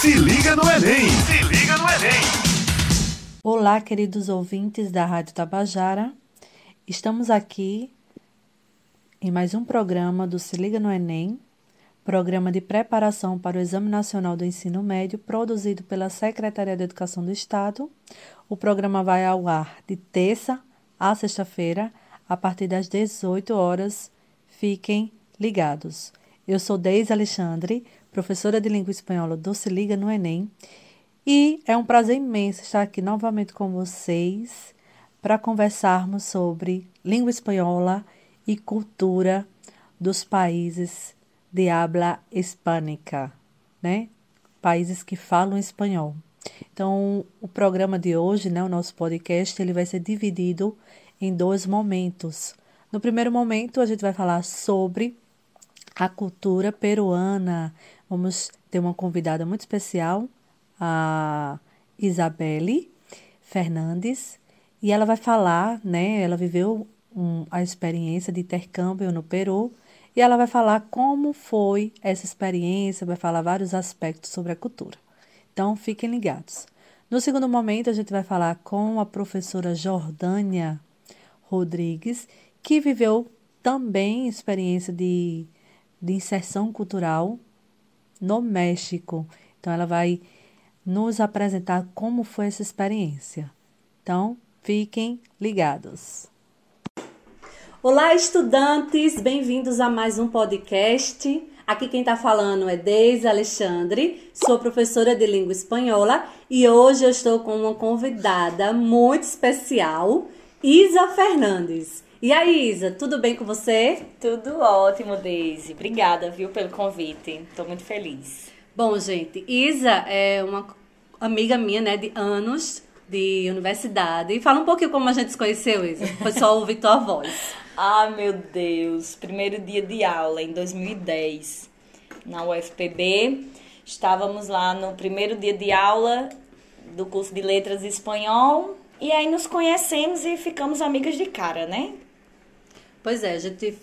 Se liga no Enem! Se liga no Enem! Olá, queridos ouvintes da Rádio Tabajara. Estamos aqui em mais um programa do Se Liga no Enem, programa de preparação para o Exame Nacional do Ensino Médio, produzido pela Secretaria de Educação do Estado. O programa vai ao ar de terça a sexta-feira, a partir das 18 horas. Fiquem ligados. Eu sou Deise Alexandre, professora de língua espanhola do Se Liga no Enem, e é um prazer imenso estar aqui novamente com vocês para conversarmos sobre língua espanhola e cultura dos países de habla hispânica, né? Países que falam espanhol. Então, o programa de hoje, né, o nosso podcast, ele vai ser dividido em dois momentos. No primeiro momento, a gente vai falar sobre a cultura peruana. Vamos ter uma convidada muito especial, a Isabelle Fernandes, e ela vai falar, né? Ela viveu um, a experiência de intercâmbio no Peru e ela vai falar como foi essa experiência, vai falar vários aspectos sobre a cultura. Então, fiquem ligados. No segundo momento, a gente vai falar com a professora Jordânia Rodrigues, que viveu também experiência de, de inserção cultural no México. Então, ela vai nos apresentar como foi essa experiência. Então, fiquem ligados. Olá, estudantes! Bem-vindos a mais um podcast. Aqui quem está falando é Deise Alexandre, sou professora de língua espanhola e hoje eu estou com uma convidada muito especial, Isa Fernandes. E aí, Isa, tudo bem com você? Tudo ótimo, Deise. Obrigada, viu, pelo convite. Estou muito feliz. Bom, gente, Isa é uma amiga minha, né, de anos de universidade. Fala um pouquinho como a gente se conheceu, Isa. Foi só ouvir tua voz. Ah, meu Deus! Primeiro dia de aula em 2010, na UFPB. Estávamos lá no primeiro dia de aula do curso de Letras Espanhol. E aí nos conhecemos e ficamos amigas de cara, né? Pois é, a gente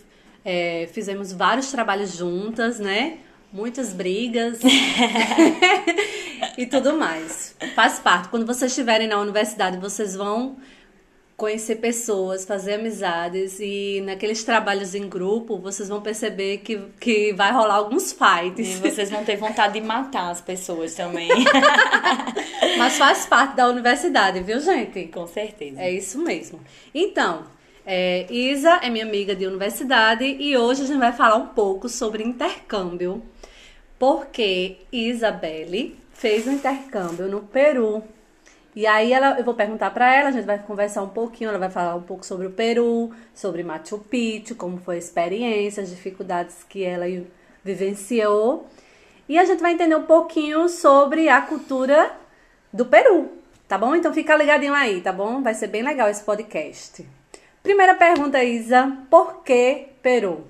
é, fizemos vários trabalhos juntas, né? Muitas brigas e tudo mais. Faz parte. Quando vocês estiverem na universidade, vocês vão conhecer pessoas, fazer amizades e naqueles trabalhos em grupo vocês vão perceber que, que vai rolar alguns fights. E vocês vão ter vontade de matar as pessoas também. Mas faz parte da universidade, viu, gente? Com certeza. É isso mesmo. Então, é, Isa é minha amiga de universidade e hoje a gente vai falar um pouco sobre intercâmbio. Porque Isabelle fez um intercâmbio no Peru e aí ela, eu vou perguntar para ela, a gente vai conversar um pouquinho, ela vai falar um pouco sobre o Peru, sobre Machu Picchu, como foi a experiência, as dificuldades que ela vivenciou. E a gente vai entender um pouquinho sobre a cultura do Peru, tá bom? Então fica ligadinho aí, tá bom? Vai ser bem legal esse podcast. Primeira pergunta, Isa, por que Peru?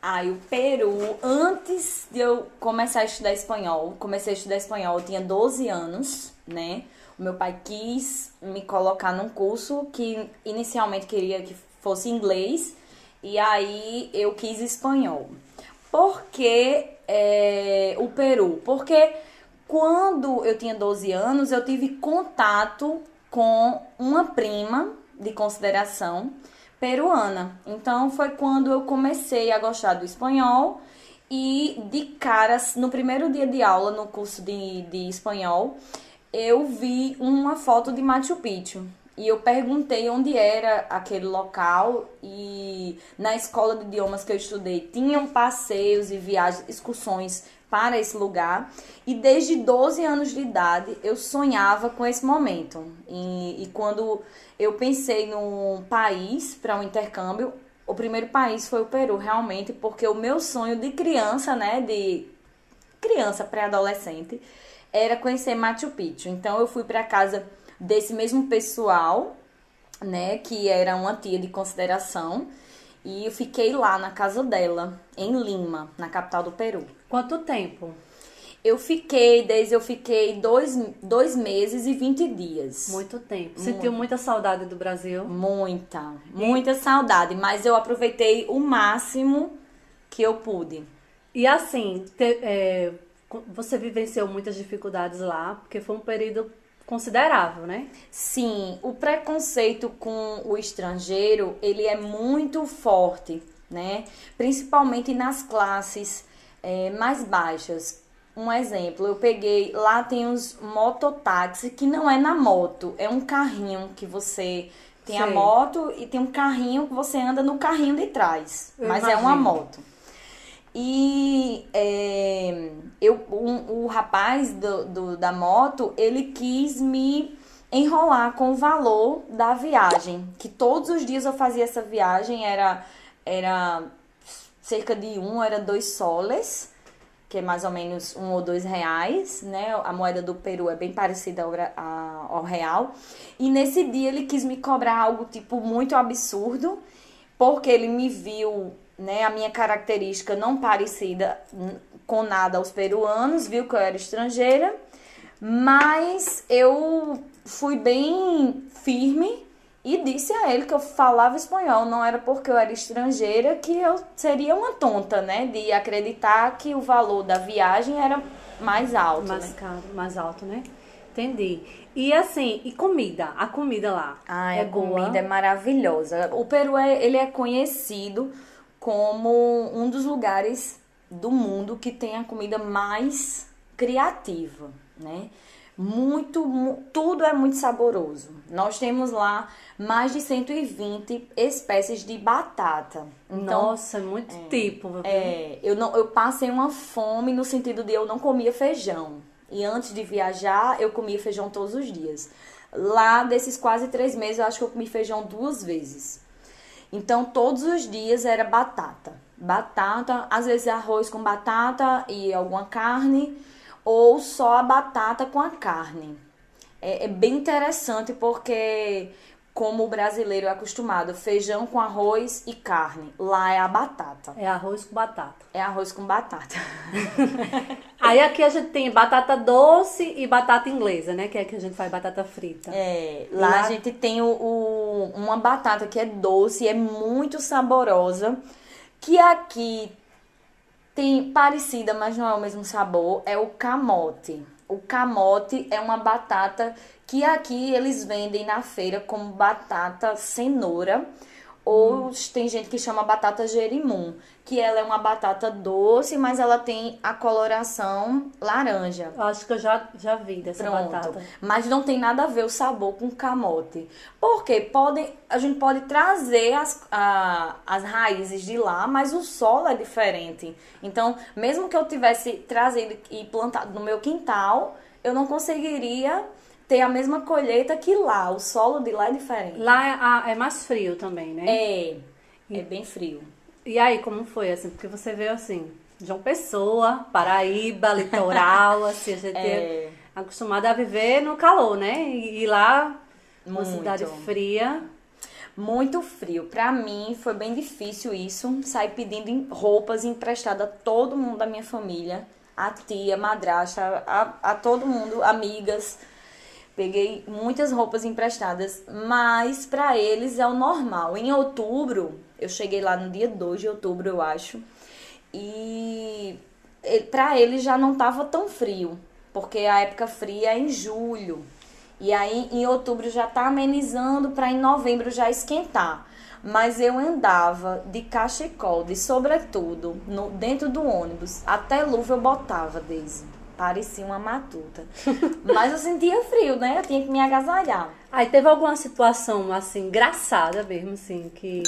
Ah, o Peru, antes de eu começar a estudar espanhol, comecei a estudar espanhol, eu tinha 12 anos, né? O meu pai quis me colocar num curso que inicialmente queria que fosse inglês e aí eu quis espanhol. Por que é, o Peru? Porque quando eu tinha 12 anos eu tive contato com uma prima de consideração peruana. Então foi quando eu comecei a gostar do espanhol e de caras no primeiro dia de aula no curso de, de espanhol eu vi uma foto de Machu Picchu. E eu perguntei onde era aquele local e na escola de idiomas que eu estudei tinham passeios e viagens, excursões para esse lugar. E desde 12 anos de idade eu sonhava com esse momento. E, e quando eu pensei num país para um intercâmbio, o primeiro país foi o Peru, realmente, porque o meu sonho de criança, né, de criança pré-adolescente, era conhecer Machu Picchu. Então eu fui para casa desse mesmo pessoal, né, que era uma tia de consideração, e eu fiquei lá na casa dela, em Lima, na capital do Peru. Quanto tempo? Eu fiquei, desde eu fiquei dois, dois meses e 20 dias. Muito tempo. Sentiu muita saudade do Brasil? Muita, muita saudade, mas eu aproveitei o máximo que eu pude. E assim, te, é, você vivenciou muitas dificuldades lá, porque foi um período considerável, né? Sim, o preconceito com o estrangeiro, ele é muito forte, né? Principalmente nas classes é, mais baixas. Um exemplo, eu peguei, lá tem os mototáxi, que não é na moto, é um carrinho que você tem a moto e tem um carrinho que você anda no carrinho de trás, Eu mas é imagino. uma moto. E é, eu, um- o rapaz do, do- da moto, ele quis me enrolar com o valor da viagem. Que todos os dias eu fazia essa viagem, era, era cerca de um, era dois soles, que é mais ou menos um ou dois reais, né? A moeda do Peru é bem parecida ao, a- ao real. E nesse dia ele quis me cobrar algo, tipo, muito absurdo, porque ele me viu, né, a minha característica não parecida com nada aos peruanos, viu que eu era estrangeira, mas eu fui bem firme e disse a ele que eu falava espanhol, não era porque eu era estrangeira que eu seria uma tonta, né, de acreditar que o valor da viagem era mais alto, Mais né? caro, mais alto, né? Entendi. E assim, e comida? A comida lá Ai, é a boa? comida é maravilhosa. O Peru é, ele é conhecido como um dos lugares do mundo que tem a comida mais criativa, né? Muito, mu- tudo é muito saboroso. Nós temos lá mais de 120 espécies de batata. Então, Nossa, é muito tipo. viu? é, eu, não, eu passei uma fome no sentido de eu não comia feijão. E antes de viajar, eu comia feijão todos os dias. Lá, desses quase três meses, eu acho que eu comi feijão duas vezes. Então, todos os dias era batata. Batata, às vezes arroz com batata e alguma carne, ou só a batata com a carne. É, é bem interessante porque, como o brasileiro é acostumado, feijão com arroz e carne. Lá é a batata. É arroz com batata. É arroz com batata. Aí aqui a gente tem batata doce e batata inglesa, né? Que é que a gente faz batata frita. É, lá, Lá- a gente tem o, o- uma batata que é doce e é muito saborosa. Que aqui tem parecida, mas não é o mesmo sabor, é o camote. O camote é uma batata que aqui eles vendem na feira como batata cenoura. Ou tem gente que chama batata jerimum, que ela é uma batata doce, mas ela tem a coloração laranja. Acho que eu já, já vi dessa Pronto. batata. Mas não tem nada a ver o sabor com camote. Porque podem, a gente pode trazer as, a- as raízes de lá, mas o solo é diferente. Então, mesmo que eu tivesse trazido e plantado no meu quintal, eu não conseguiria ter a mesma colheita que lá. O solo de lá é diferente. Lá é, é mais frio também, né? É, é bem frio. E aí, como foi, assim? Porque você veio, assim, João Pessoa, Paraíba, litoral, assim, a gente é É. acostumada a viver no calor, né? E, e lá, uma Muito. cidade fria. Muito frio. Pra mim foi bem difícil isso. Sair pedindo roupas emprestadas a todo mundo da minha família. A tia, madrasta, a, a todo mundo, amigas. Peguei muitas roupas emprestadas, mas pra eles é o normal. Em outubro, eu cheguei lá no dia 2 de outubro, eu acho. E pra eles já não tava tão frio, porque a época fria é em julho. E aí em outubro já tá amenizando para em novembro já esquentar. Mas eu andava de cachecol, de sobretudo, no, dentro do ônibus. Até luva eu botava, Daisy. Parecia uma matuta. Mas eu sentia frio, né? Eu tinha que me agasalhar. Aí teve alguma situação, assim, engraçada mesmo, assim, que...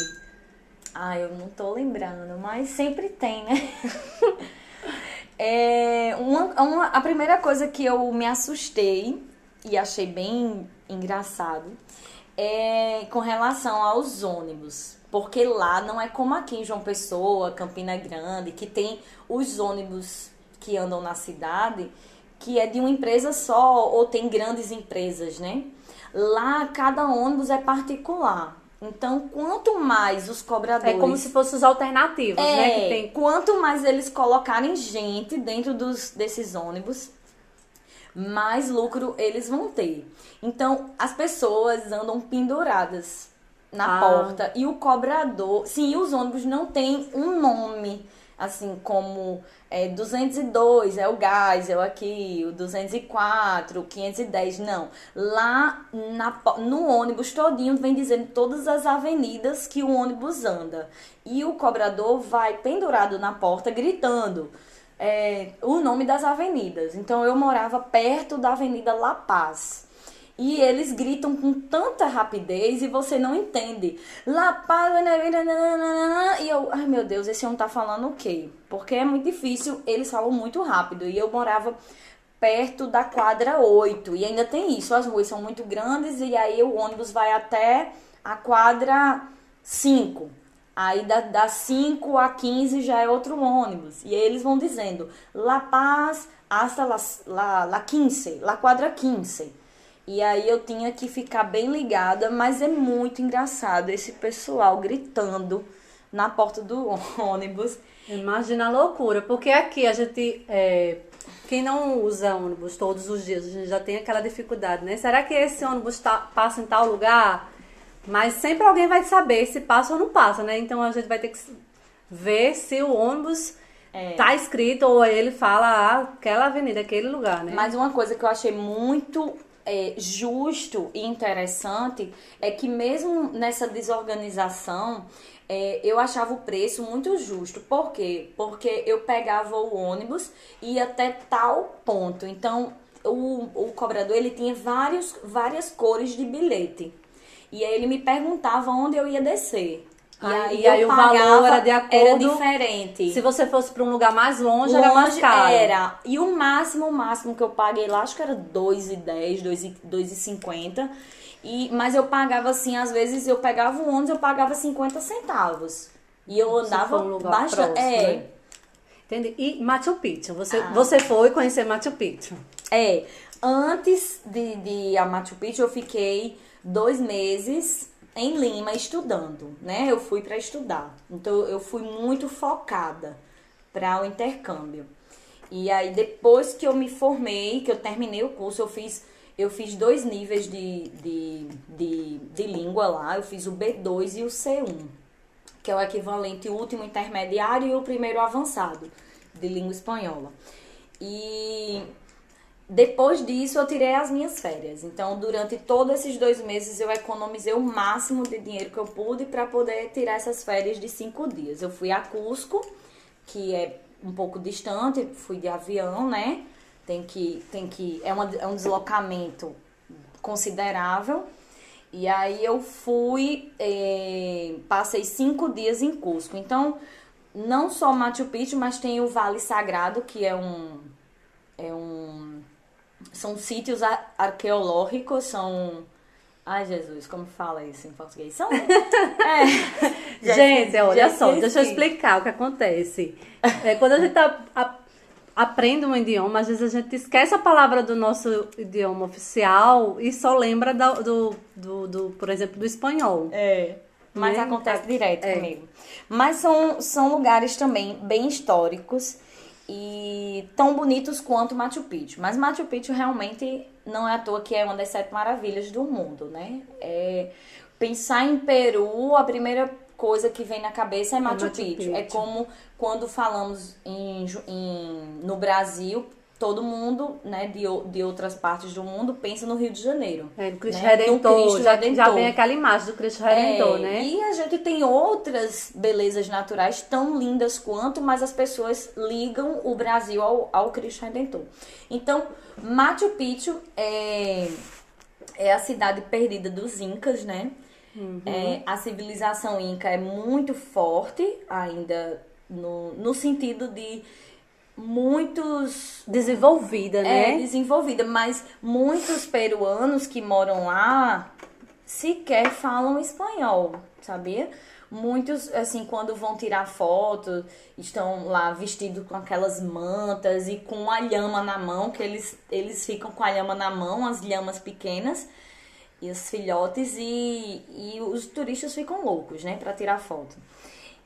Ah, eu não tô lembrando, mas sempre tem, né? É, uma, uma- a primeira coisa que eu me assustei e achei bem engraçado é com relação aos ônibus. Porque lá não é como aqui em João Pessoa, Campina Grande, que tem os ônibus que andam na cidade, que é de uma empresa só, ou tem grandes empresas, né? Lá cada ônibus é particular. Então, quanto mais os cobradores. É como se fossem os alternativos, né? Que É, tem... quanto mais eles colocarem gente dentro dos, desses ônibus, mais lucro eles vão ter. Então, as pessoas andam penduradas na Ah. porta e o cobrador. Sim, os ônibus não têm um nome assim como é, 202 é o gás, é o aqui, o 204, o 510, não. Lá na, no ônibus todinho vem dizendo todas as avenidas que o ônibus anda. E o cobrador vai pendurado na porta gritando é, o nome das avenidas. Então eu morava perto da Avenida La Paz. E eles gritam com tanta rapidez e você não entende. La Paz, e eu, ai meu Deus, esse homem tá falando o quê? Porque é muito difícil, eles falam muito rápido. E eu morava perto da quadra 8. E ainda tem isso, as ruas são muito grandes e aí o ônibus vai até a quadra 5. Aí da, da 5 a 15 já é outro ônibus. E aí eles vão dizendo La Paz hasta la, la, la 15, la quadra 15. E aí eu tinha que ficar bem ligada, mas é muito engraçado esse pessoal gritando na porta do ônibus. Imagina a loucura, porque aqui a gente, é, quem não usa ônibus todos os dias, a gente já tem aquela dificuldade, né? Será que esse ônibus tá, passa em tal lugar? Mas sempre alguém vai saber se passa ou não passa, né? Então a gente vai ter que ver se o ônibus é. tá escrito ou ele fala ah, aquela avenida, aquele lugar, né? Mas uma coisa que eu achei muito é, justo e interessante é que mesmo nessa desorganização é, eu achava o preço muito justo. Por quê? Porque eu pegava o ônibus e ia até tal ponto. Então o, o cobrador ele tinha vários, várias cores de bilhete. E aí ele me perguntava onde eu ia descer. E aí, e aí o valor era de acordo. Era diferente. Se você fosse para um lugar mais longe, longe, era mais caro. Era. E o máximo, o máximo que eu paguei lá, acho que era 2,10, 2,50. E, mas eu pagava assim, às vezes eu pegava o ônibus, eu pagava 50 centavos. E eu andava um bastante. É. Né? Entendi. E Machu Picchu, você, ah. você foi conhecer Machu Picchu? É. Antes de, de a Machu Picchu, eu fiquei dois meses em Lima estudando, né? Eu fui para estudar. Então eu fui muito focada para o intercâmbio. E aí depois que eu me formei, que eu terminei o curso, eu fiz eu fiz dois níveis de, de, de, de língua lá. Eu fiz o B2 e o C1, que é o equivalente último intermediário e o primeiro avançado de língua espanhola. E depois disso, eu tirei as minhas férias. Então, durante todos esses dois meses, eu economizei o máximo de dinheiro que eu pude para poder tirar essas férias de cinco dias. Eu fui a Cusco, que é um pouco distante, fui de avião, né? Tem que, tem que, é, uma, é um deslocamento considerável. E aí eu fui, eh, passei cinco dias em Cusco. Então, não só Machu Picchu, mas tem o Vale Sagrado, que é um, é um são sítios arqueológicos, são. Ai, Jesus, como fala isso em português? São. é. gente, olha só, deixa eu explicar o que acontece. É, quando a gente tá, a, aprende um idioma, às vezes a gente esquece a palavra do nosso idioma oficial e só lembra do, do, do, do por exemplo, do espanhol. É. Mas né? acontece direto é. comigo. Mas são, são lugares também bem históricos e tão bonitos quanto Machu Picchu. Mas Machu Picchu realmente não é à toa que é uma das sete maravilhas do mundo, né? É, pensar em Peru, a primeira coisa que vem na cabeça é Machu, é Machu Picchu. Picchu. É como quando falamos em, em, no Brasil, todo mundo, né, de, de outras partes do mundo pensa no Rio de Janeiro. É, no Cristo né? Redentor. Cristo já, Redentor. já vem aquela imagem do Cristo Redentor, é, né? E a gente tem outras belezas naturais tão lindas quanto, mas as pessoas ligam o Brasil ao, ao Cristo Redentor. Então, Machu Picchu é, é a cidade perdida dos Incas, né? Uhum. É, a civilização inca é muito forte ainda no, no sentido de muitos desenvolvida, né? É, desenvolvida, mas muitos peruanos que moram lá sequer falam espanhol, sabia? Muitos, assim, quando vão tirar foto, estão lá vestidos com aquelas mantas e com a lhama na mão, que eles, eles ficam com a lhama na mão, as lhamas pequenas e os filhotes, e, e os turistas ficam loucos, né, para tirar foto.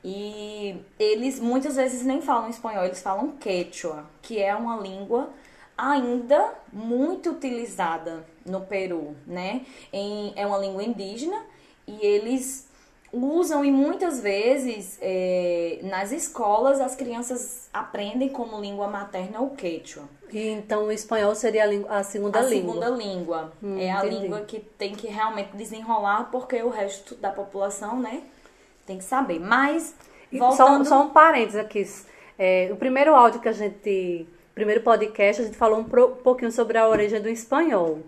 E eles muitas vezes nem falam espanhol, eles falam quechua, que é uma língua ainda muito utilizada no Peru, né? Em, é uma língua indígena e eles usam e muitas vezes é, nas escolas as crianças aprendem como língua materna o quechua. E então o espanhol seria a, língua, a segunda a língua. segunda língua. Hum, é a entendi. língua que tem que realmente desenrolar porque o resto da população, né, tem que saber. Mas E Só, voltando só um parênteses aqui. É, o primeiro áudio que a gente. Primeiro podcast, a gente falou um, pro- um pouquinho sobre a origem do espanhol.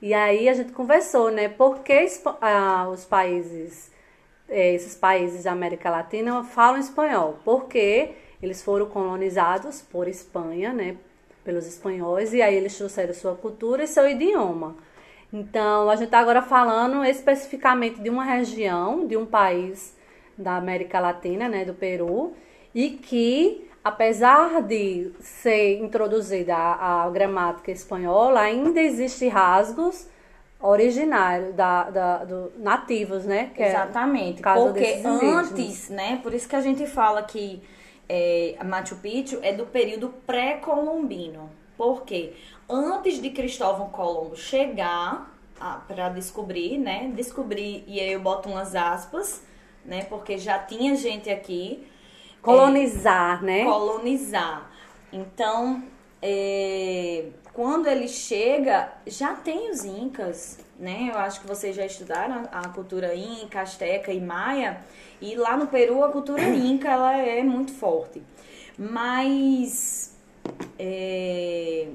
E aí a gente conversou, né? Por que ah, os países, é, esses países da América Latina falam espanhol? Porque eles foram colonizados por Espanha, né? Pelos espanhóis, e aí eles trouxeram sua cultura e seu idioma. Então, a gente está agora falando especificamente de uma região, de um país da América Latina, né, do Peru, e que, apesar de ser introduzida a, a gramática espanhola, ainda existe rasgos originários da, da, do, nativos, né? é Exatamente. caso Porque indígenas. antes, né? Por isso que a gente fala que é, Machu Picchu é do período pré-colombino. Por quê? Antes de Cristóvão Colombo chegar para descobrir, né? Descobrir, e aí eu boto umas aspas, né? Porque já tinha gente aqui Colonizar, né? colonizar. Então, é, quando ele chega, já tem os incas, né? Eu acho que vocês já estudaram a, a cultura inca, asteca e maia. E lá no Peru a cultura inca ela é muito forte. Mas é,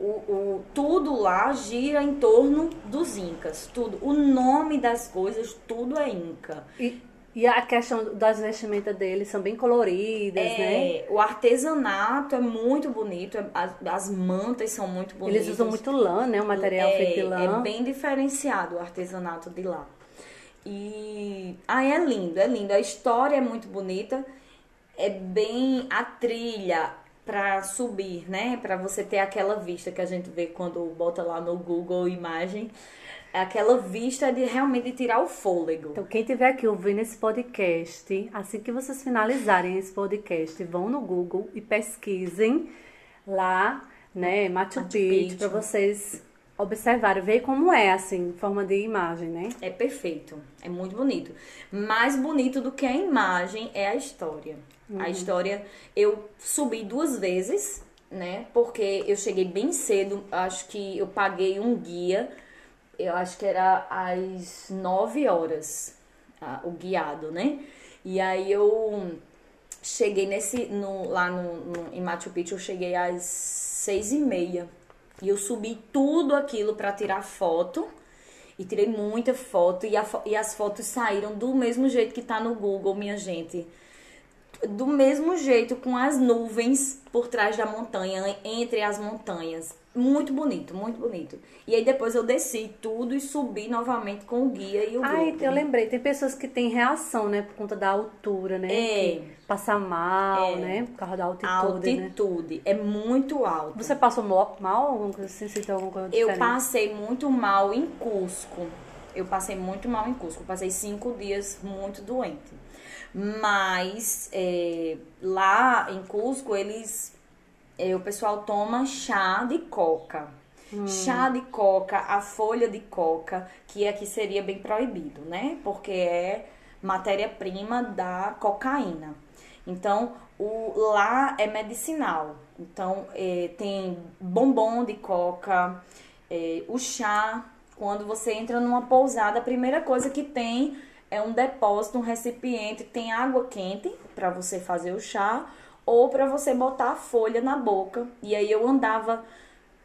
o, o- tudo lá gira em torno dos incas. Tudo. O nome das coisas, tudo é inca. E, e a questão das vestimentas deles são bem coloridas, né? É, o artesanato é muito bonito, é- as, as mantas são muito bonitas. Eles usam muito lã, né? O material é, feito de lã. É bem diferenciado o artesanato de lá. E aí é lindo, é lindo. A história é muito bonita. É bem a trilha pra subir, né? Pra você ter aquela vista que a gente vê quando bota lá no Google imagem. É aquela vista de realmente tirar o fôlego. Então, quem tiver aqui ouvindo esse podcast, assim que vocês finalizarem esse podcast, vão no Google e pesquisem lá, né, Machu, Machu Picchu, para vocês observarem, ver como é, assim, forma de imagem, né? É perfeito, é muito bonito. Mais bonito do que a imagem é a história. A história, eu subi duas vezes, né? Porque eu cheguei bem cedo, acho que eu paguei um guia, eu acho que era às 9 horas, ah, o guiado, né? E aí eu cheguei nesse, no, lá no, no- em Machu Picchu, eu cheguei às seis e meia. E eu subi tudo aquilo pra tirar foto. E tirei muita foto. E, a e as fotos saíram do mesmo jeito que tá no Google, minha gente. Do mesmo jeito, com as nuvens por trás da montanha, entre as montanhas. Muito bonito, muito bonito. E aí depois eu desci tudo e subi novamente com o guia e o Ai, grupo. eu lembrei, tem pessoas que têm reação, né, por conta da altura, né? É. Que passa mal, É. né? Por causa da altitude, né? altitude é muito alta. Você passou mal, alguma coisa assim? Alguma coisa Eu passei muito mal em Cusco. Eu passei muito mal em Cusco. Passei cinco dias muito doente. Mas é, lá em Cusco, eles. É, o pessoal toma chá de coca. Chá de coca, a folha de coca, que aqui seria bem proibido, né? Porque é matéria-prima da cocaína. Então, o, lá é medicinal. Então, é, tem bombom de coca, é, o chá. Quando você entra numa pousada, a primeira coisa que tem é um depósito, um recipiente, tem água quente para você fazer o chá ou para você botar a folha na boca. E aí eu andava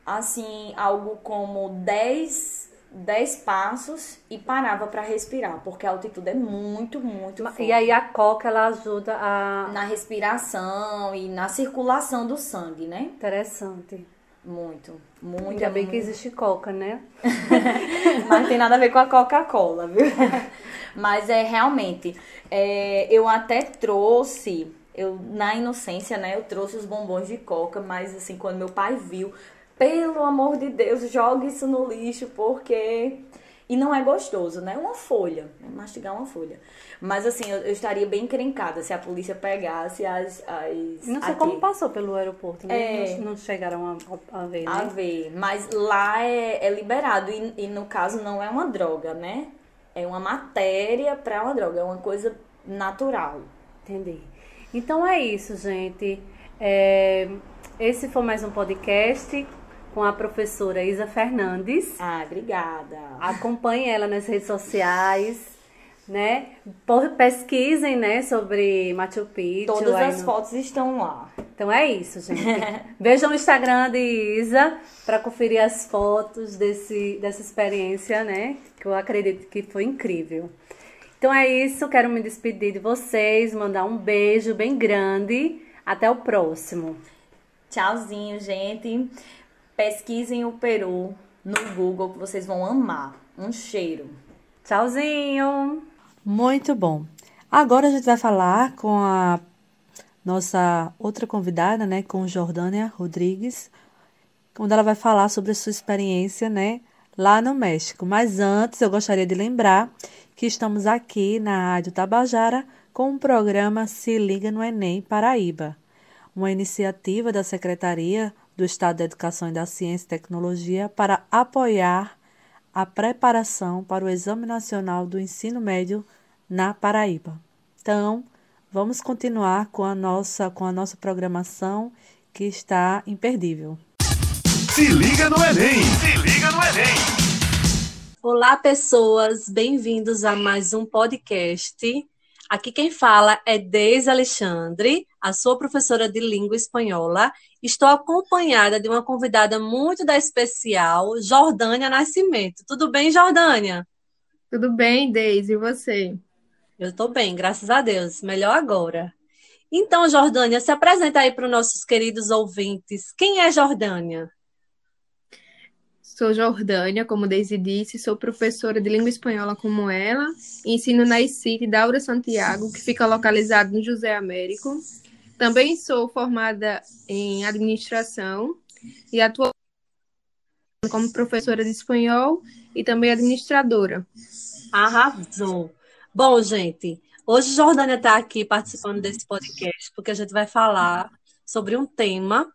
assim, algo como 10, 10 passos e parava para respirar, porque a altitude é muito, muito forte. E aí a coca, ela ajuda a... na respiração e na circulação do sangue, né? Interessante. Muito, muito. Ainda bem que muito. existe coca, né? Mas não tem nada a ver com a Coca-Cola, viu? Mas é realmente. é, eu até trouxe, eu na inocência, né? Eu trouxe os bombons de coca, mas assim, quando meu pai viu, pelo amor de Deus, joga isso no lixo, porque. E não é gostoso, né? Uma folha, né? mastigar uma folha. Mas assim, eu, eu estaria bem encrencada se a polícia pegasse as. as Não sei aqui. como passou pelo aeroporto, né? É. Não, não chegaram a, a ver, A né? ver, mas lá é, é liberado e, e no caso não é uma droga, né? é uma matéria para uma droga, é uma coisa natural. Entendi. Então é isso, gente. É, esse foi mais um podcast com a professora Isa Fernandes. Ah, obrigada. Acompanhe ela nas redes sociais, né? Pesquisem, né, sobre Machu Picchu. Todas as no... fotos estão lá. Então é isso, gente. Vejam o Instagram de Isa para conferir as fotos desse, dessa experiência, né? Que eu acredito que foi incrível. Então é isso, quero me despedir de vocês, mandar um beijo bem grande. Até o próximo. Tchauzinho, gente. Pesquisem o Peru no Google que vocês vão amar. Um cheiro. Tchauzinho. Muito bom. Agora a gente vai falar com a nossa outra convidada, né, com Jordânia Rodrigues, onde ela vai falar sobre a sua experiência, né, lá no México. Mas antes, eu gostaria de lembrar que estamos aqui na Rádio Tabajara com o programa Se Liga no Enem Paraíba, uma iniciativa da Secretaria do Estado da Educação e da Ciência e Tecnologia para apoiar a preparação para o Exame Nacional do Ensino Médio na Paraíba. Então, vamos continuar com a nossa com a nossa programação que está imperdível. Se liga no Enem! Se liga no Enem! Olá, pessoas, bem-vindos a mais um podcast. Aqui quem fala é Deise Alexandre, a sua professora de língua espanhola. Estou acompanhada de uma convidada muito da especial, Jordânia Nascimento. Tudo bem, Jordânia? Tudo bem, Deise, e você? Eu estou bem, graças a Deus. Melhor agora. Então, Jordânia, se apresenta aí para os nossos queridos ouvintes. Quem é Jordânia? Sou Jordânia, como Deise disse, sou professora de língua espanhola como ela, ensino na ICIT Daura Santiago, que fica localizado no José Américo. Também sou formada em administração e atuo como professora de espanhol e também administradora. Arrasou! Bom, gente, hoje Jordânia está aqui participando desse podcast porque a gente vai falar sobre um tema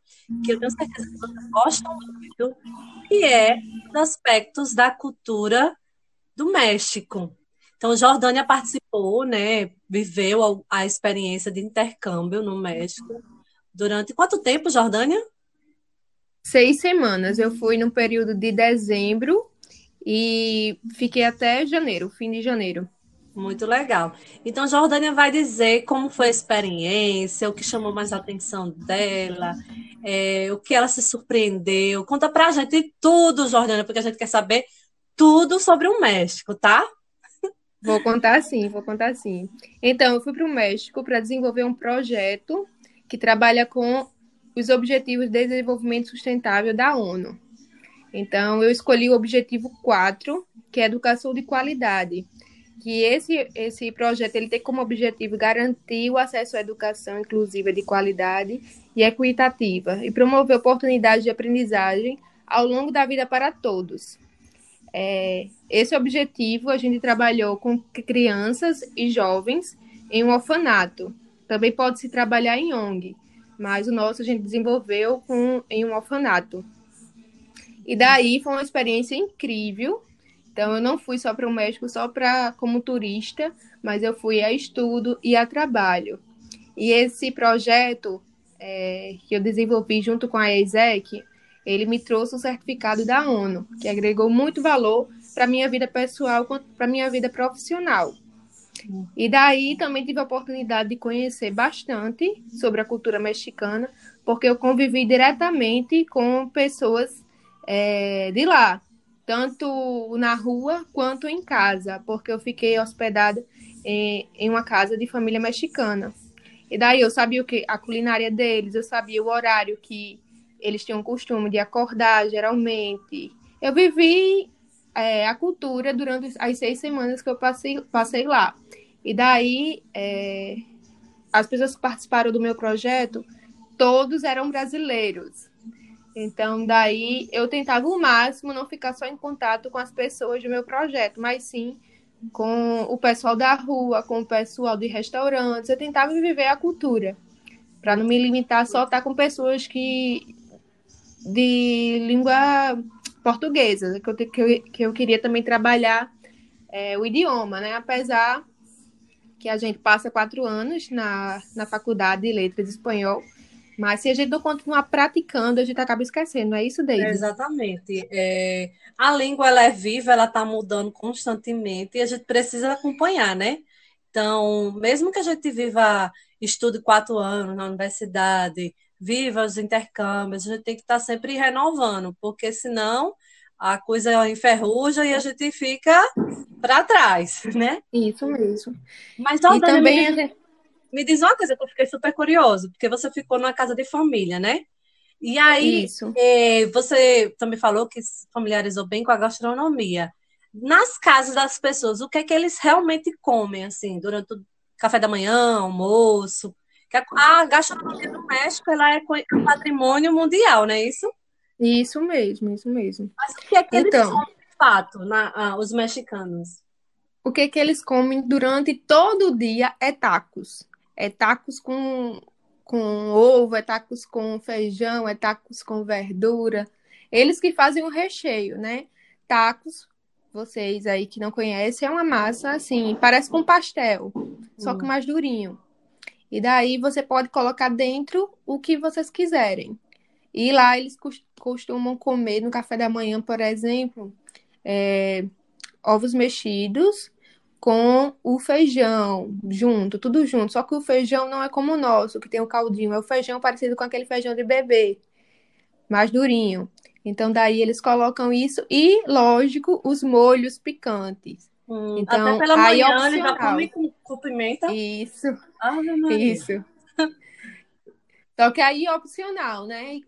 que eu tenho certeza que vocês gostam muito, que é os aspectos da cultura do México. Então, Jordânia participou, né, viveu a, experiência de intercâmbio no México. Durante quanto tempo, Jordânia? Seis semanas. Eu fui no período de dezembro e fiquei até janeiro, fim de janeiro. Muito legal. Então, Jordânia vai dizer como foi a experiência, o que chamou mais a atenção dela, é, o que ela se surpreendeu. Conta pra gente tudo, Jordânia, porque a gente quer saber tudo sobre o México, tá? Vou contar sim, vou contar sim. Então, eu fui para o México para desenvolver um projeto que trabalha com os Objetivos de Desenvolvimento Sustentável da ONU. Então, eu escolhi o objetivo 4, que é educação de qualidade que esse, esse projeto ele tem como objetivo garantir o acesso à educação inclusiva de qualidade e equitativa e promover oportunidades de aprendizagem ao longo da vida para todos. É, esse objetivo a gente trabalhou com crianças e jovens em um orfanato. Também pode se trabalhar em ONG, mas o nosso a gente desenvolveu com, em um orfanato. E daí foi uma experiência incrível, então eu não fui só para o México só para como turista, mas eu fui a estudo e a trabalho. E esse projeto é, que eu desenvolvi junto com a ESEC, ele me trouxe o um certificado da ONU, que agregou muito valor para minha vida pessoal quanto para minha vida profissional. E daí também tive a oportunidade de conhecer bastante sobre a cultura mexicana, porque eu convivi diretamente com pessoas é, de lá, tanto na rua quanto em casa, porque eu fiquei hospedada em, em uma casa de família mexicana. E daí eu sabia o que a culinária deles, eu sabia o horário que eles tinham costume de acordar, geralmente. Eu vivi é, a cultura durante as seis semanas que eu passei, passei lá. E daí, é, as pessoas que participaram do meu projeto, todos eram brasileiros. Então, daí eu tentava o máximo não ficar só em contato com as pessoas do meu projeto, mas sim com o pessoal da rua, com o pessoal de restaurantes. Eu tentava viver a cultura, para não me limitar só a estar com pessoas que de língua portuguesa, que eu, que eu, que eu queria também trabalhar é, o idioma, né? Apesar que a gente passa quatro anos na, na faculdade de letras de espanhol, mas se a gente não continuar praticando, a gente acaba esquecendo, não é isso, Deise? É, exatamente. É, a língua ela é viva, ela está mudando constantemente e a gente precisa acompanhar, né? Então, mesmo que a gente viva, estude quatro anos na universidade, viva os intercâmbios, a gente tem que estar tá sempre renovando, porque senão a coisa enferruja e a gente fica para trás, né? Isso mesmo. Mas, ó, e também me, diz, me diz uma coisa que eu fiquei super curioso, porque você ficou numa casa de família, né? E aí, eh, você também falou que se familiarizou bem com a gastronomia. Nas casas das pessoas, o que é que eles realmente comem, assim, durante o café da manhã, almoço? A gastronomia do México, ela é patrimônio mundial, não é isso? Isso mesmo, isso mesmo. Mas o que é que então, eles comem de fato, na, ah, os mexicanos? O que é que eles comem durante todo o dia é tacos. É tacos com, com ovo, é tacos com feijão, é tacos com verdura. Eles que fazem o recheio, né? Tacos, vocês aí que não conhecem, é uma massa assim, parece com pastel, só que hum. mais durinho. E daí você pode colocar dentro o que vocês quiserem. E lá eles costumam comer no café da manhã, por exemplo, é, ovos mexidos com o feijão junto, tudo junto. Só que o feijão não é como o nosso, que tem o caldinho. É o feijão parecido com aquele feijão de bebê, mais durinho. Então, daí eles colocam isso e, lógico, os molhos picantes. Hum, então, até pela aí manhã ele já come com, com pimenta. Isso. Ah, isso. Só que aí é opcional, né?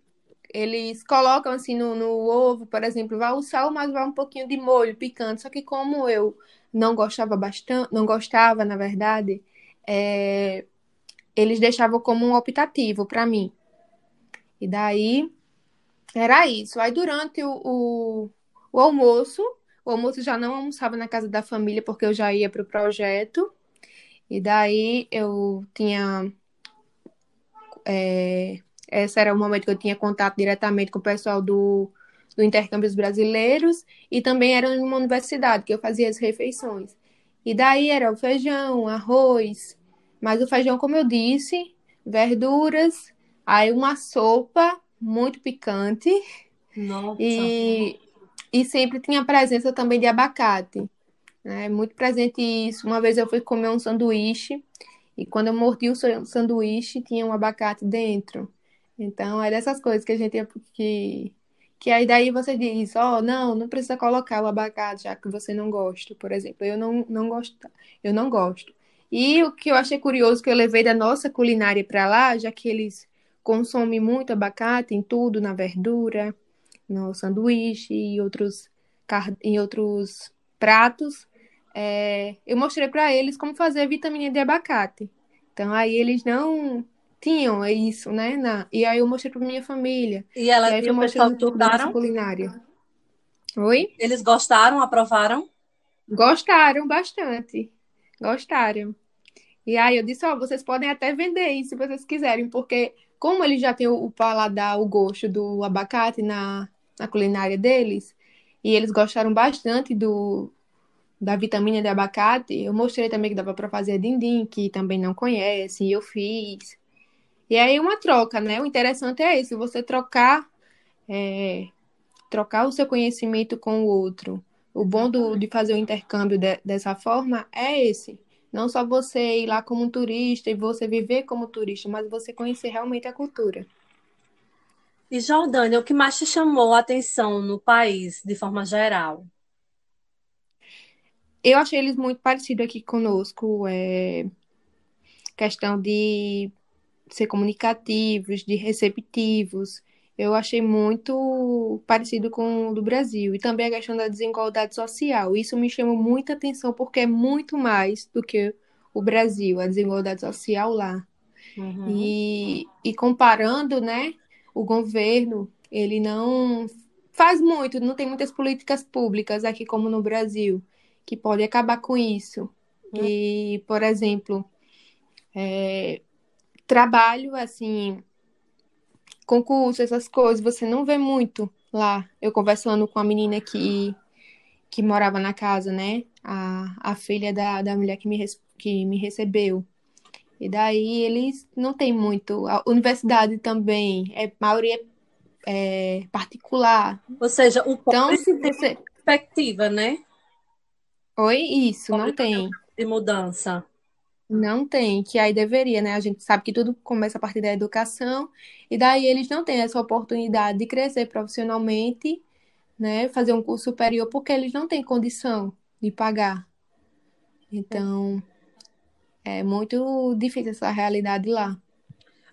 Eles colocam assim no, no, ovo, por exemplo, vai o sal, mas vai um pouquinho de molho picante. Só que como eu não gostava bastante, não gostava, na verdade, é, eles deixavam como um optativo para mim. E daí era isso. Aí durante o, o, o almoço, o almoço já não almoçava na casa da família porque eu já ia para o projeto. E daí eu tinha é, esse era o momento que eu tinha contato diretamente com o pessoal do, do Intercâmbios Brasileiros e também era em uma universidade que eu fazia as refeições. E daí era o feijão, arroz, mas o feijão, como eu disse, verduras, aí uma sopa muito picante. Nossa. E, e sempre tinha presença também de abacate. Né? Muito presente isso. Uma vez eu fui comer um sanduíche e quando eu mordi o sanduíche tinha um abacate dentro. Então, é dessas coisas que a gente que que aí daí você diz, ó, oh, não, não precisa colocar o abacate, já que você não gosta, por exemplo. Eu não, não gosto, eu não gosto. E o que eu achei curioso que eu levei da nossa culinária para lá, já que eles consomem muito abacate em tudo, na verdura, no sanduíche e outros em outros pratos, é, eu mostrei para eles como fazer vitamina de abacate. Então aí eles não tinham é isso, né? Na... E aí eu mostrei pra minha família. E ela e aí e o pessoal gostaram? culinária. Oi? Eles gostaram, aprovaram? Gostaram bastante. Gostaram. E aí eu disse, ó, oh, vocês podem até vender isso se vocês quiserem, porque como eles já têm o paladar, o gosto do abacate na, na culinária deles, e eles gostaram bastante do, da vitamina de abacate, eu mostrei também que dava para fazer dindim, que também não conhece, e eu fiz. E aí uma troca, né? O interessante é esse, você trocar, é, trocar o seu conhecimento com o outro. O bom do, de fazer o intercâmbio de, dessa forma é esse. Não só você ir lá como um turista e você viver como turista, mas você conhecer realmente a cultura. E Jordânia, o que mais te chamou a atenção no país, de forma geral? Eu achei eles muito parecidos aqui conosco. É... Questão de ser comunicativos, de receptivos. Eu achei muito parecido com o do Brasil. E também a questão da desigualdade social. Isso me chamou muita atenção porque é muito mais do que o Brasil, a desigualdade social lá. Uhum. E, e comparando, né, o governo, ele não faz muito, não tem muitas políticas públicas aqui como no Brasil, que pode acabar com isso. Uhum. E, por exemplo, é, trabalho, assim, concurso, essas coisas, você não vê muito lá. Eu conversando com a menina que, que morava na casa, né? a, a filha da, da mulher que me, que me recebeu. E daí eles não tem muito. A universidade também, é, a maioria é, é particular. Ou seja, o então, se você... perspectiva, né? Oi, isso, não tem. De mudança. Não tem, que aí deveria, né? A gente sabe que tudo começa a partir da educação, e daí eles não têm essa oportunidade de crescer profissionalmente, né? Fazer um curso superior, porque eles não têm condição de pagar. Então, é muito difícil essa realidade lá.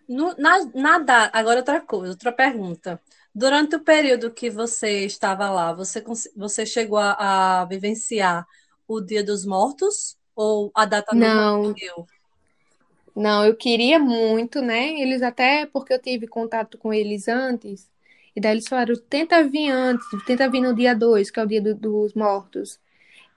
No, na, na, agora outra coisa, outra pergunta. Durante o período que você estava lá, você, você chegou a, a vivenciar o Dia dos Mortos ou a data não morreu? Não, eu queria muito, né? Eles até porque eu tive contato com eles antes, e daí eles falaram: tenta vir antes, tenta vir no dia 2, que é o dia do, dos mortos.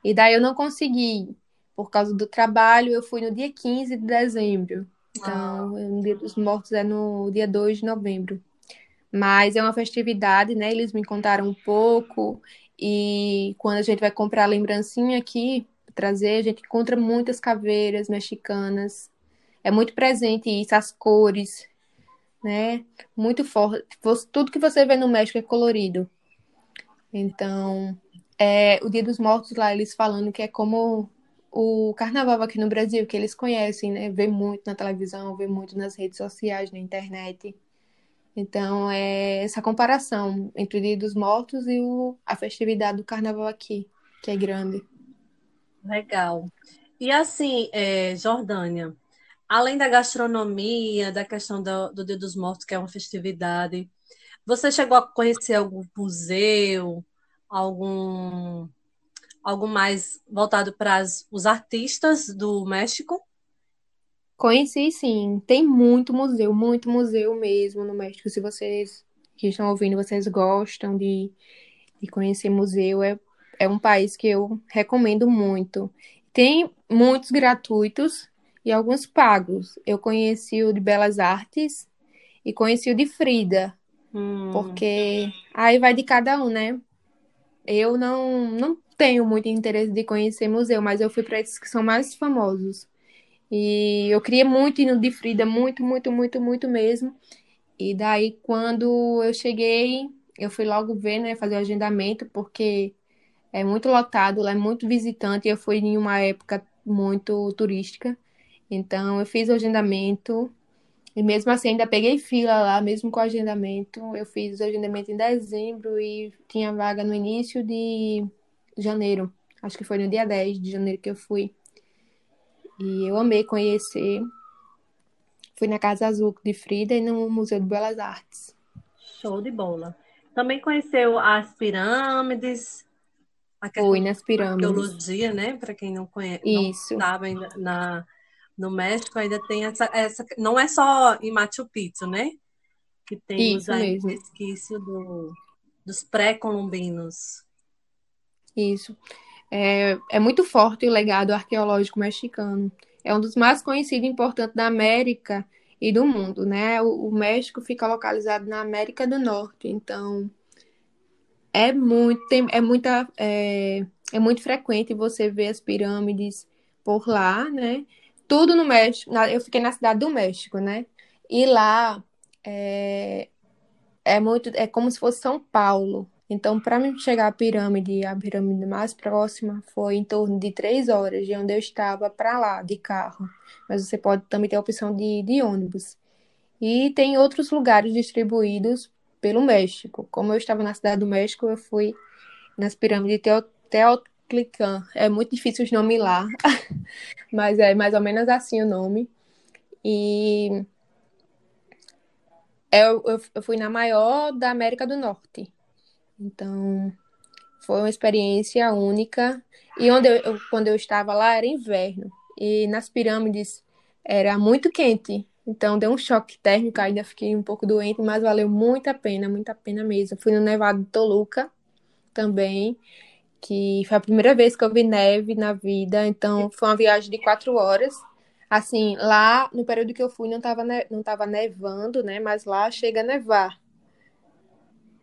E daí eu não consegui, por causa do trabalho, eu fui no dia 15 de dezembro. Então, ah. o Dia dos Mortos é no dia 2 de novembro. Mas é uma festividade, né? Eles me contaram um pouco. E quando a gente vai comprar a lembrancinha aqui, trazer, a gente encontra muitas caveiras mexicanas. É muito presente isso, as cores, né? Muito forte. Tudo que você vê no México é colorido. Então, é, o Dia dos Mortos lá, eles falando que é como o carnaval aqui no Brasil, que eles conhecem, né? Vê muito na televisão, vê muito nas redes sociais, na internet. Então, é essa comparação entre o Dia dos Mortos e o, a festividade do carnaval aqui, que é grande. Legal. E assim, é, Jordânia, além da gastronomia, da questão do, do Dia dos Mortos, que é uma festividade, você chegou a conhecer algum museu, algum algo mais voltado para os artistas do México? Conheci sim, tem muito museu, muito museu mesmo no México. Se vocês que estão ouvindo, vocês gostam de, de conhecer museu, é, é um país que eu recomendo muito. Tem muitos gratuitos e alguns pagos. Eu conheci o de Belas Artes e conheci o de Frida, hum. porque aí vai de cada um, né? Eu não, não tenho muito interesse de conhecer museu, mas eu fui para esses que são mais famosos. E eu queria muito ir no de Frida, muito, muito, muito, muito mesmo. E daí, quando eu cheguei, eu fui logo ver, né, fazer o agendamento, porque é muito lotado, lá é muito visitante. Eu fui em uma época muito turística. Então, eu fiz o agendamento. E mesmo assim, ainda peguei fila lá, mesmo com o agendamento. Eu fiz o agendamento em dezembro e tinha vaga no início de janeiro. Acho que foi no dia 10 de janeiro que eu fui. E eu amei conhecer. Fui na Casa Azul de Frida e no Museu de Belas Artes. Show de bola. Também conheceu as pirâmides. Fui nas pirâmides. Arqueologia, né? Para quem não conhece, Isso. não sabe ainda na no México ainda tem essa, essa não é só em Machu Picchu, né? Que tem Isso os resquícios do, dos pré-colombinos. Isso. É, é muito forte o legado arqueológico mexicano. É um dos mais conhecidos e importantes da América e do mundo, né? O, o México fica localizado na América do Norte, então é muito, tem, é muita, é, é muito frequente você ver as pirâmides por lá, né? Tudo no México. Eu fiquei na cidade do México, né? E lá é, é muito, é como se fosse São Paulo. Então, para mim chegar à pirâmide, a pirâmide mais próxima, foi em torno de três horas de onde eu estava para lá, de carro. Mas você pode também ter a opção de, de ônibus. E tem outros lugares distribuídos pelo México. Como eu estava na cidade do México, eu fui nas pirâmides de Teotihuacan. É muito difícil os nomes lá, mas é mais ou menos assim o nome. E eu, eu, eu fui na maior da América do Norte. Então, foi uma experiência única. E onde eu, quando eu estava lá era inverno. E nas pirâmides era muito quente. Então deu um choque térmico, ainda fiquei um pouco doente, mas valeu muito a pena, muito a pena mesmo. Fui no Nevado de Toluca também, que foi a primeira vez que eu vi neve na vida. Então foi uma viagem de quatro horas. Assim, lá no período que eu fui não estava não tava nevando, né? Mas lá chega a nevar.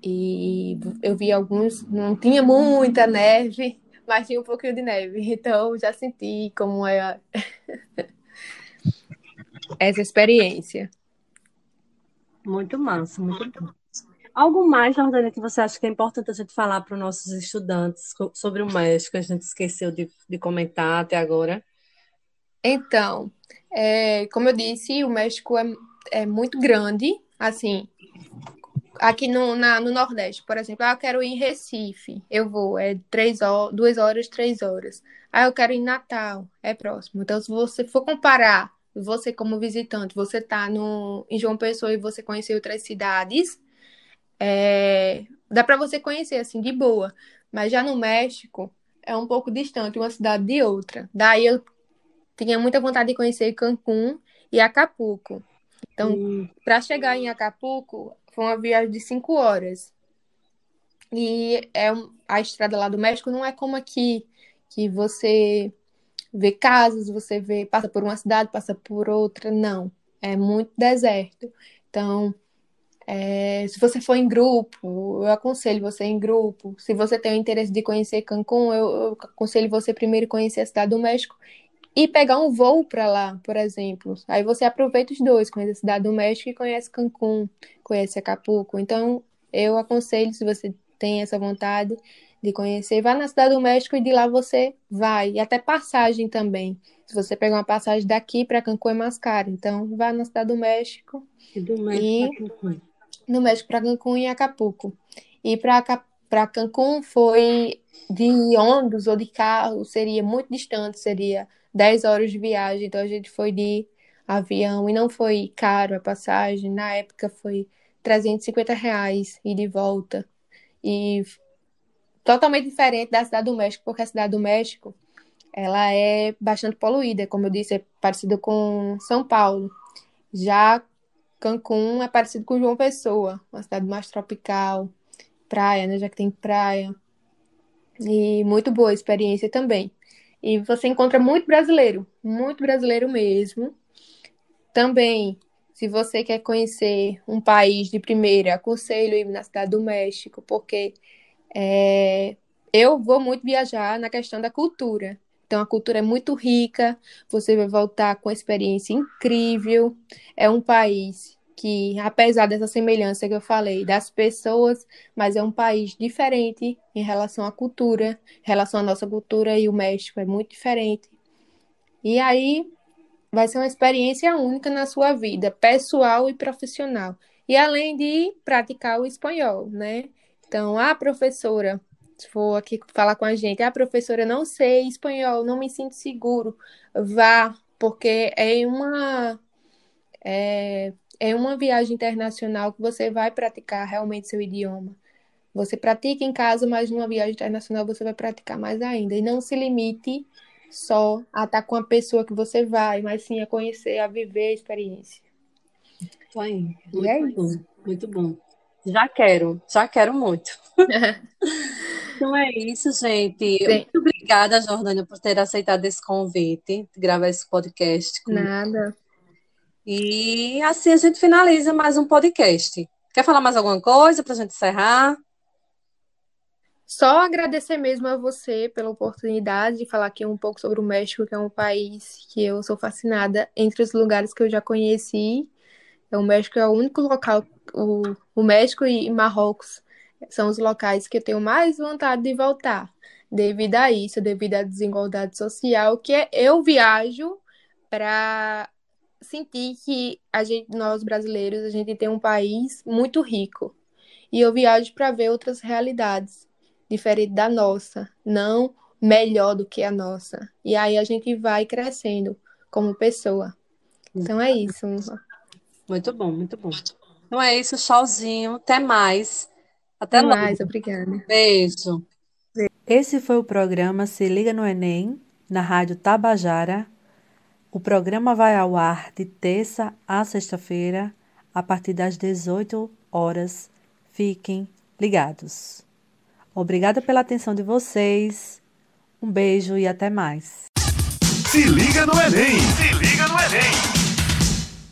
E eu vi alguns, não tinha muita neve, mas tinha um pouquinho de neve. Então já senti como é essa experiência. Muito massa, muito bom. Algo mais, Jordânia, que você acha que é importante a gente falar para os nossos estudantes sobre o México, que a gente esqueceu de, de comentar até agora? Então, é, como eu disse, o México é, é muito grande, assim, aqui no, na, no Nordeste, por exemplo, ah, eu quero ir em Recife, eu vou, é três horas, duas horas, três horas. Ah, eu quero ir em Natal, é próximo. Então, se você for comparar, você como visitante, você tá no, em João Pessoa e você conhecer outras cidades, é, dá para você conhecer, assim, de boa. Mas já no México, é um pouco distante uma cidade de outra. Daí eu tinha muita vontade de conhecer Cancún e Acapulco. Então, hum. para chegar em Acapulco, foi uma viagem de cinco horas. E é a estrada lá do México não é como aqui, que você vê casas, você vê, passa por uma cidade, passa por outra. Não. É muito deserto. Então, é, se você for em grupo, eu aconselho você em grupo. Se você tem o interesse de conhecer Cancún, eu, eu aconselho você primeiro conhecer a cidade do México e pegar um voo para lá, por exemplo. Aí você aproveita os dois, conhece a cidade do México e conhece Cancún, conhece Acapulco. Então, eu aconselho, se você tem essa vontade de conhecer, vá na cidade do México e de lá você vai. E até passagem também. Se você pegar uma passagem daqui para Cancún é mais caro. Então, vá na cidade do México. E do México e... Cancún. No México para Cancún e Acapulco. E para Cancún foi de ônibus ou de carro, seria muito distante, seria 10 horas de viagem, então a gente foi de avião e não foi caro a passagem. Na época foi 350 reais e de volta. E totalmente diferente da cidade do México, porque a cidade do México ela é bastante poluída, como eu disse, é parecida com São Paulo. Já Cancún é parecido com João Pessoa, uma cidade mais tropical, praia, né, já que tem praia. E muito boa a experiência também. E você encontra muito brasileiro, muito brasileiro mesmo. Também, se você quer conhecer um país de primeira, aconselho ir na Cidade do México, porque é, eu vou muito viajar na questão da cultura. Então, a cultura é muito rica, você vai voltar com uma experiência incrível. É um país que, apesar dessa semelhança que eu falei das pessoas, mas é um país diferente em relação à cultura, em relação à nossa cultura e o México é muito diferente. E aí vai ser uma experiência única na sua vida, pessoal e profissional. E além de praticar o espanhol, né? Então, a professora, se for aqui falar com a gente, a professora não sei espanhol, não me sinto seguro, vá, porque é uma é, é uma viagem internacional que você vai praticar realmente seu idioma. Você pratica em casa, mas numa viagem internacional você vai praticar mais ainda. E não se limite só a estar com a pessoa que você vai, mas sim a conhecer, a viver a experiência. Isso aí. Muito é bom. Isso. Muito bom. Já quero, já quero muito. então é isso, gente. Sim. Muito obrigada, Jordânia, por ter aceitado esse convite, de gravar esse podcast. Nada. E assim a gente finaliza mais um podcast. Quer falar mais alguma coisa para a gente encerrar? Só agradecer mesmo a você pela oportunidade de falar aqui um pouco sobre o México, que é um país que eu sou fascinada. Entre os lugares que eu já conheci, o México é o único local, o, o México e Marrocos são os locais que eu tenho mais vontade de voltar. Devido a isso, devido à desigualdade social, que é, eu viajo para sentir que a gente, nós brasileiros, a gente tem um país muito rico. E eu viajo para ver outras realidades, diferente da nossa, não melhor do que a nossa. E aí a gente vai crescendo como pessoa. Então é isso. Muito bom, muito bom. Então é isso, tchauzinho. Até mais. Até, Até mais, obrigada. Beijo. Esse foi o programa Se Liga no Enem, na Rádio Tabajara o programa vai ao ar de terça a sexta-feira, a partir das 18 horas. Fiquem ligados. Obrigada pela atenção de vocês. Um beijo e até mais. Se liga no Enem! Se liga no Enem!